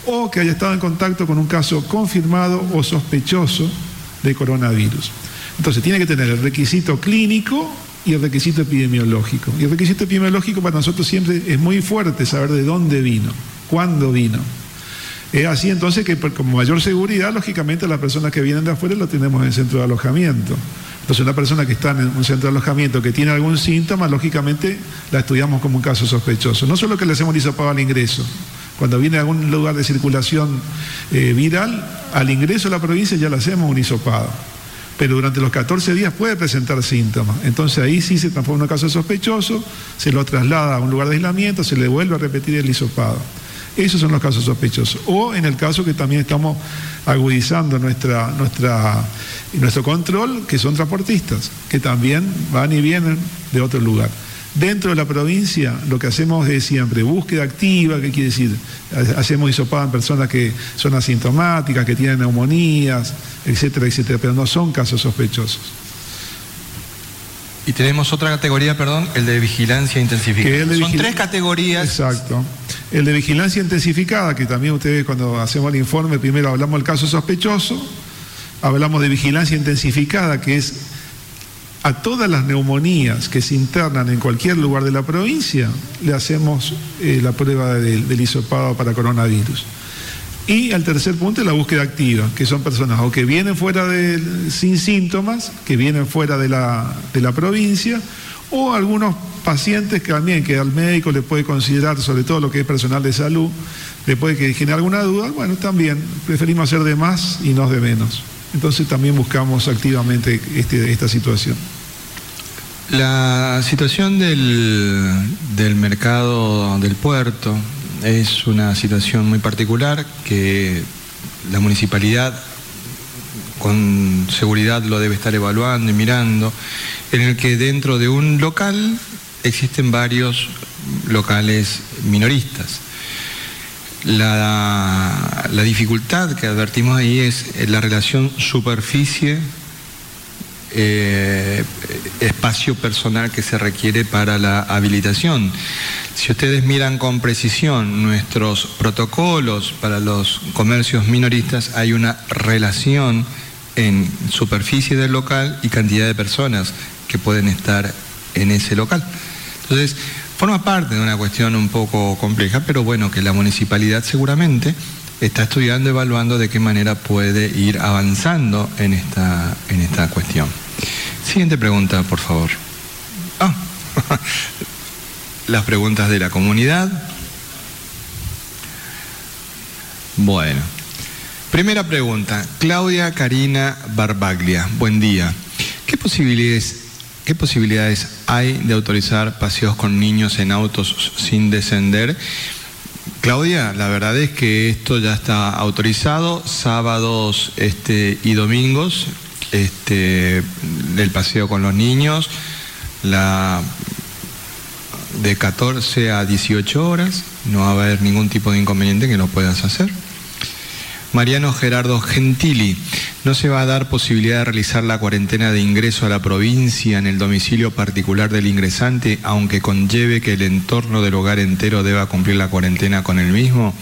o que haya estado en contacto con un caso confirmado o sospechoso de coronavirus. Entonces tiene que tener el requisito clínico y el requisito epidemiológico. Y el requisito epidemiológico para nosotros siempre es muy fuerte saber de dónde vino, cuándo vino. Es así entonces que con mayor seguridad, lógicamente, las personas que vienen de afuera lo tenemos en el centro de alojamiento. Entonces, una persona que está en un centro de alojamiento que tiene algún síntoma, lógicamente la estudiamos como un caso sospechoso. No solo que le hacemos hisopado al ingreso, cuando viene a algún lugar de circulación eh, viral, al ingreso a la provincia ya le hacemos un hisopado pero durante los 14 días puede presentar síntomas. Entonces ahí sí se transforma en un caso sospechoso, se lo traslada a un lugar de aislamiento, se le vuelve a repetir el hisopado. Esos son los casos sospechosos. O en el caso que también estamos agudizando nuestra, nuestro control, que son transportistas, que también van y vienen de otro lugar. Dentro de la provincia lo que hacemos es siempre búsqueda activa, ¿qué quiere decir? Hacemos hisopado en personas que son asintomáticas, que tienen neumonías, etcétera, etcétera, pero no son casos sospechosos. Y tenemos otra categoría, perdón, el de vigilancia intensificada. Son tres categorías. Exacto. El de vigilancia intensificada, que también ustedes cuando hacemos el informe, primero hablamos del caso sospechoso, hablamos de vigilancia intensificada, que es a todas las neumonías que se internan en cualquier lugar de la provincia, le hacemos eh, la prueba del, hisopado para coronavirus. Y al tercer punto es la búsqueda activa, que son personas o que vienen fuera de, sin síntomas, que vienen fuera de la, de la provincia, o algunos pacientes que también que al médico le puede considerar, sobre todo lo que es personal de salud, le puede que generar alguna duda, bueno, también preferimos hacer de más y no de menos. Entonces también buscamos activamente este, esta situación. La situación del, del mercado del puerto, es una situación muy particular que la municipalidad con seguridad lo debe estar evaluando y mirando, en el que dentro de un local existen varios locales minoristas. La, dificultad que advertimos ahí es la relación superficie eh, espacio personal que se requiere para la habilitación. Si ustedes miran con precisión nuestros protocolos para los comercios minoristas, hay una relación en superficie del local y cantidad de personas que pueden estar en ese local. Entonces, forma parte de una cuestión un poco compleja, pero bueno, que la municipalidad seguramente está estudiando, evaluando de qué manera puede ir avanzando en esta, en esta cuestión. Siguiente pregunta, por favor. Ah, las preguntas de la comunidad. Bueno, primera pregunta, Claudia Karina Barbaglia, buen día. ¿Qué posibilidades, ¿Qué posibilidades hay de autorizar paseos con niños en autos sin descender? Claudia, la verdad es que esto ya está autorizado sábados este, y domingos, este, del paseo con los niños, la, de 14 a 18 horas, no va a haber ningún tipo de inconveniente que lo puedas hacer. Mariano Gerardo Gentili, ¿no se va a dar posibilidad de realizar la cuarentena de ingreso a la provincia en el domicilio particular del ingresante, aunque conlleve que el entorno del hogar entero deba cumplir la cuarentena con el mismo?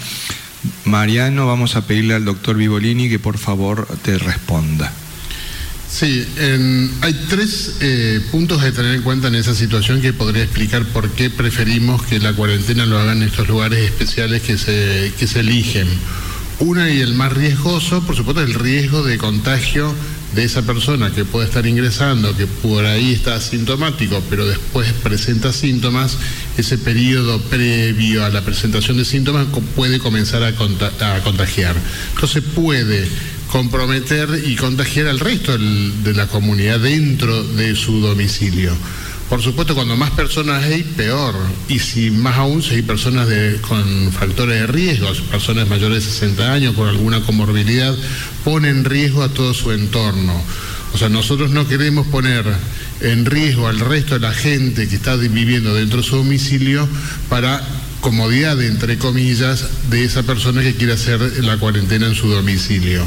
Mariano, vamos a pedirle al doctor Vivolini que por favor te responda. Sí, hay tres eh, puntos a tener en cuenta en esa situación que podría explicar por qué preferimos que la cuarentena lo hagan en estos lugares especiales que se, que se eligen. Una y el más riesgoso, por supuesto, el riesgo de contagio de esa persona que puede estar ingresando, que por ahí está asintomático, pero después presenta síntomas, ese periodo previo a la presentación de síntomas puede comenzar a contagiar. Entonces puede comprometer y contagiar al resto de la comunidad dentro de su domicilio. Por supuesto, cuando más personas hay, peor. Y si más aún, si hay personas con factores de riesgo, personas mayores de 60 años con alguna comorbilidad, pone en riesgo a todo su entorno. O sea, nosotros no queremos poner en riesgo al resto de la gente que está viviendo dentro de su domicilio para comodidad, entre comillas, de esa persona que quiere hacer la cuarentena en su domicilio.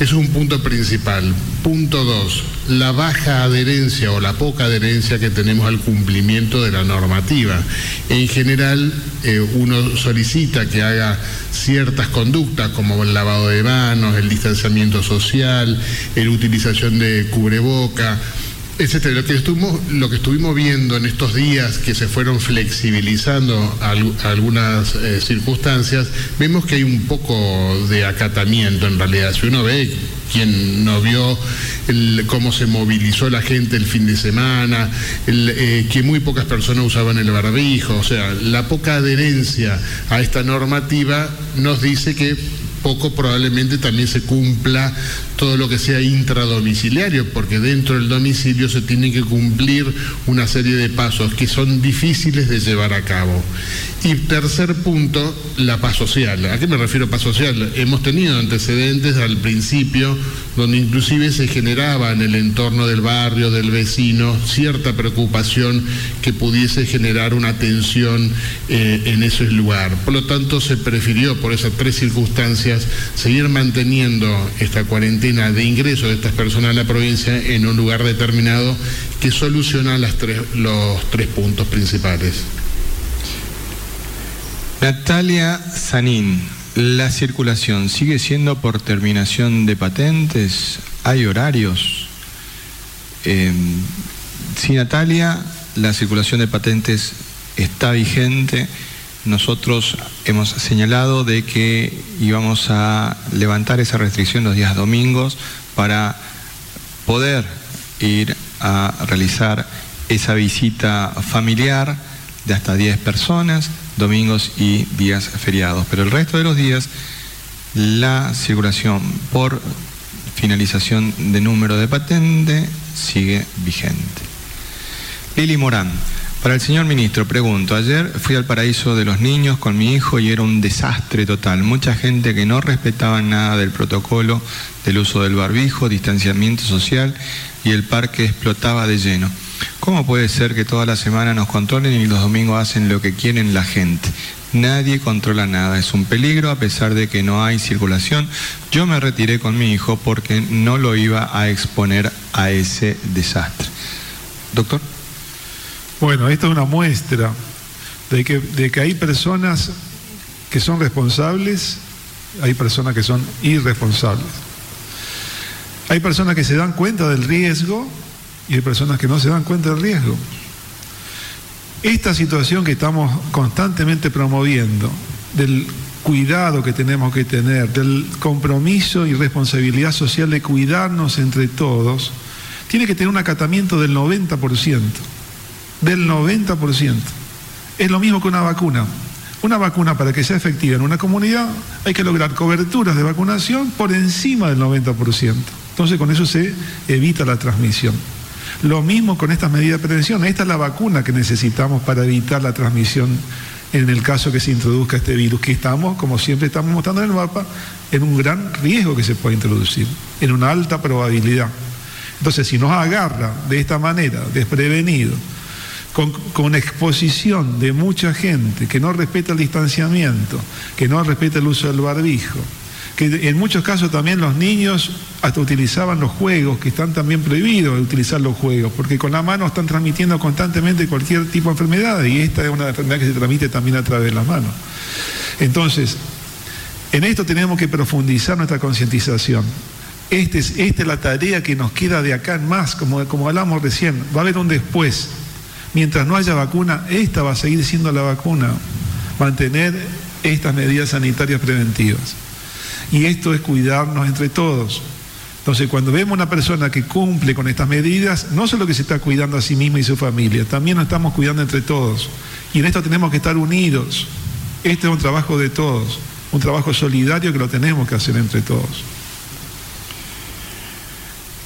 Eso es un punto principal. Punto dos, la baja adherencia o la poca adherencia que tenemos al cumplimiento de la normativa. En general, eh, uno solicita que haga ciertas conductas como el lavado de manos, el distanciamiento social, la utilización de cubreboca etcétera. Lo que, estuvimos, lo que estuvimos viendo en estos días que se fueron flexibilizando algunas eh, circunstancias, vemos que hay un poco de acatamiento en realidad. Si uno ve quien no vio cómo se movilizó la gente el fin de semana, eh, que muy pocas personas usaban el barbijo, o sea, la poca adherencia a esta normativa nos dice que poco probablemente también se cumpla todo lo que sea intradomiciliario, porque dentro del domicilio se tienen que cumplir una serie de pasos que son difíciles de llevar a cabo. Y tercer punto, la paz social. ¿A qué me refiero paz social? Hemos tenido antecedentes al principio donde inclusive se generaba en el entorno del barrio, del vecino, cierta preocupación que pudiese generar una tensión eh, en ese lugar. Por lo tanto, se prefirió por esas tres circunstancias seguir manteniendo esta cuarentena de ingreso de estas personas a la provincia en un lugar determinado que soluciona los tres puntos principales. Natalia Sanín, ¿la circulación sigue siendo por terminación de patentes? ¿Hay horarios? Eh, Natalia, la circulación de patentes está vigente. Nosotros hemos señalado de que íbamos a levantar esa restricción los días domingos para poder ir a realizar esa visita familiar de hasta 10 personas domingos y días feriados. Pero el resto de los días, la circulación por finalización de número de patente sigue vigente. Lili Morán. Para el señor ministro, pregunto, ayer fui al paraíso de los niños con mi hijo y era un desastre total. Mucha gente que no respetaba nada del protocolo, del uso del barbijo, distanciamiento social y el parque explotaba de lleno. ¿Cómo puede ser que toda la semana nos controlen y los domingos hacen lo que quieren la gente? Nadie controla nada, es un peligro a pesar de que no hay circulación. Yo me retiré con mi hijo porque no lo iba a exponer a ese desastre. Doctor. Bueno, esto es una muestra de que, de que hay personas que son responsables, hay personas que son irresponsables. Hay personas que se dan cuenta del riesgo y hay personas que no se dan cuenta del riesgo. Esta situación que estamos constantemente promoviendo, del cuidado que tenemos que tener, del compromiso y responsabilidad social de cuidarnos entre todos, tiene que tener un acatamiento del 90%. Del 90%. Es lo mismo que una vacuna. Una vacuna para que sea efectiva en una comunidad hay que lograr coberturas de vacunación por encima del 90%. Entonces con eso se evita la transmisión. Lo mismo con estas medidas de prevención. Esta es la vacuna que necesitamos para evitar la transmisión en el caso que se introduzca este virus, que estamos, como siempre estamos mostrando en el mapa, en un gran riesgo que se puede introducir, en una alta probabilidad. Entonces, si nos agarra de esta manera, desprevenido, con, exposición de mucha gente que no respeta el distanciamiento, que no respeta el uso del barbijo, que en muchos casos también los niños hasta utilizaban los juegos, que están también prohibidos utilizar los juegos, porque con la mano están transmitiendo constantemente cualquier tipo de enfermedad y esta es una enfermedad que se transmite también a través de las manos. Entonces, en esto tenemos que profundizar nuestra concientización. Este es, esta es la tarea que nos queda de acá en más, como, como hablamos recién, va a haber un después. Mientras no haya vacuna, esta va a seguir siendo la vacuna, mantener estas medidas sanitarias preventivas. Y esto es cuidarnos entre todos. Entonces, cuando vemos una persona que cumple con estas medidas, no solo que se está cuidando a sí misma y su familia, también nos estamos cuidando entre todos. Y en esto tenemos que estar unidos. Este es un trabajo de todos, un trabajo solidario que lo tenemos que hacer entre todos.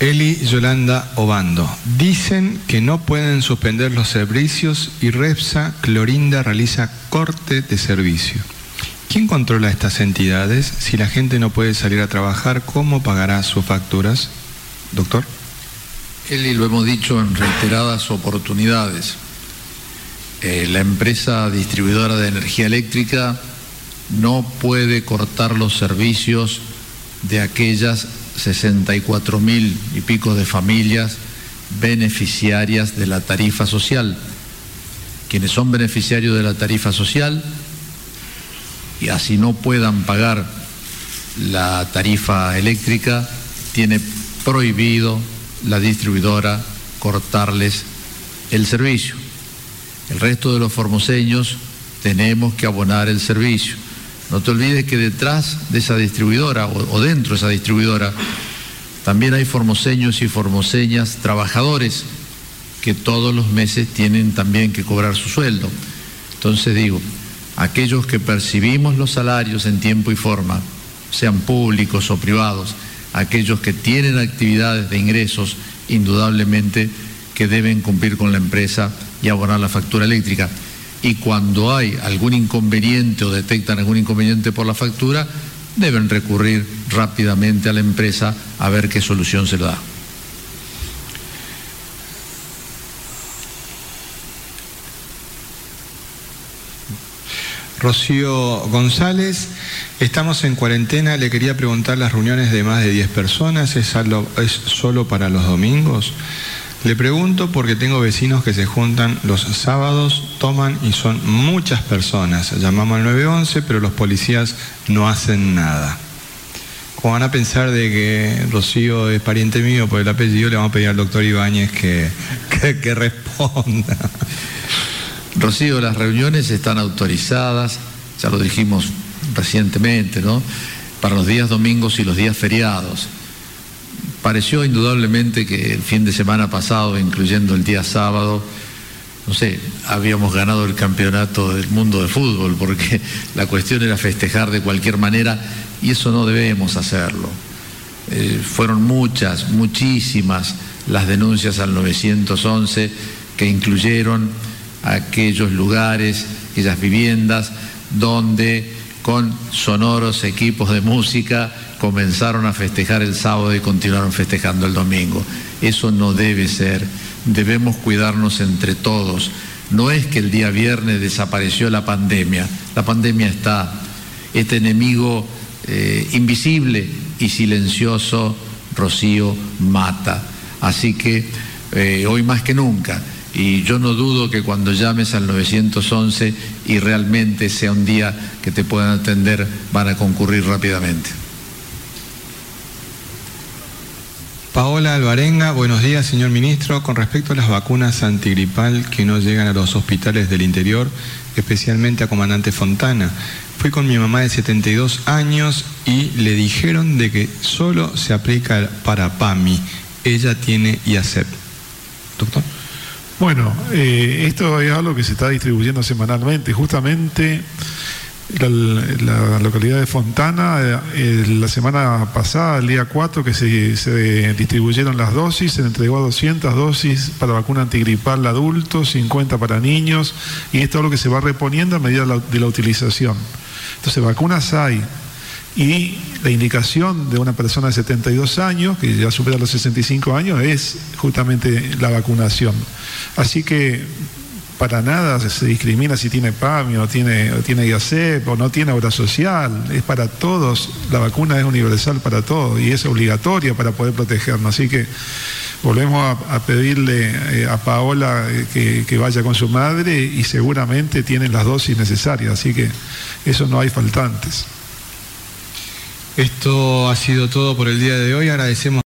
Eli Yolanda Obando. Dicen que no pueden suspender los servicios y Repsa Clorinda realiza corte de servicio. ¿Quién controla estas entidades? Si la gente no puede salir a trabajar, ¿cómo pagará sus facturas? Doctor. Eli, lo hemos dicho en reiteradas oportunidades. Eh, la empresa distribuidora de energía eléctrica no puede cortar los servicios de aquellas 64 mil y pico de familias beneficiarias de la tarifa social. Quienes son beneficiarios de la tarifa social y así no puedan pagar la tarifa eléctrica, tiene prohibido la distribuidora cortarles el servicio. El resto de los formoseños tenemos que abonar el servicio. No te olvides que detrás de esa distribuidora o, dentro de esa distribuidora también hay formoseños y formoseñas trabajadores que todos los meses tienen también que cobrar su sueldo. Entonces digo, aquellos que percibimos los salarios en tiempo y forma, sean públicos o privados, aquellos que tienen actividades de ingresos, indudablemente que deben cumplir con la empresa y abonar la factura eléctrica y cuando hay algún inconveniente o detectan algún inconveniente por la factura, deben recurrir rápidamente a la empresa a ver qué solución se le da. Rocío González, estamos en cuarentena, le quería preguntar las reuniones de más de 10 personas, ¿es, ¿es solo para los domingos? Le pregunto porque tengo vecinos que se juntan los sábados, toman y son muchas personas. Llamamos al 911, pero los policías no hacen nada. Como van a pensar de que Rocío es pariente mío por el apellido, le vamos a pedir al doctor Ibáñez que, que responda. Rocío, las reuniones están autorizadas, ya lo dijimos recientemente, ¿no? Para los días domingos y los días feriados pareció indudablemente que el fin de semana pasado, incluyendo el día sábado, no sé, habíamos ganado el campeonato del mundo de fútbol, porque la cuestión era festejar de cualquier manera y eso no debemos hacerlo. Eh, fueron muchas, muchísimas las denuncias al 911 que incluyeron aquellos lugares, aquellas viviendas donde con sonoros equipos de música comenzaron a festejar el sábado y continuaron festejando el domingo. Eso no debe ser. Debemos cuidarnos entre todos. No es que el día viernes desapareció la pandemia. La pandemia está. Este enemigo eh, invisible y silencioso, Rocío, mata. Así que eh, hoy más que nunca. Y yo no dudo que cuando llames al 911 y realmente sea un día que te puedan atender, van a concurrir rápidamente. Paola Alvarenga, buenos días, señor ministro. Con respecto a las vacunas antigripal que no llegan a los hospitales del interior, especialmente a Comandante Fontana, fui con mi mamá de 72 años y le dijeron de que solo se aplica para PAMI. Ella tiene IACEP. Doctor. Bueno, eh, esto es algo que se está distribuyendo semanalmente. Justamente la, localidad de Fontana, eh, la semana pasada, el día 4, que se, distribuyeron las dosis, se entregó 200 dosis para vacuna antigripal adultos, 50 para niños, y esto es lo que se va reponiendo a medida de la, utilización. Entonces, vacunas hay, y la indicación de una persona de 72 años, que ya supera los 65 años, es justamente la vacunación. Así que para nada se discrimina si tiene PAMI o tiene, o tiene IACEP o no tiene obra social. Es para todos, la vacuna es universal para todos y es obligatoria para poder protegernos. Así que volvemos a, pedirle eh, a Paola eh, que, vaya con su madre y seguramente tienen las dosis necesarias. Así que eso no hay faltantes. Esto ha sido todo por el día de hoy. Agradecemos.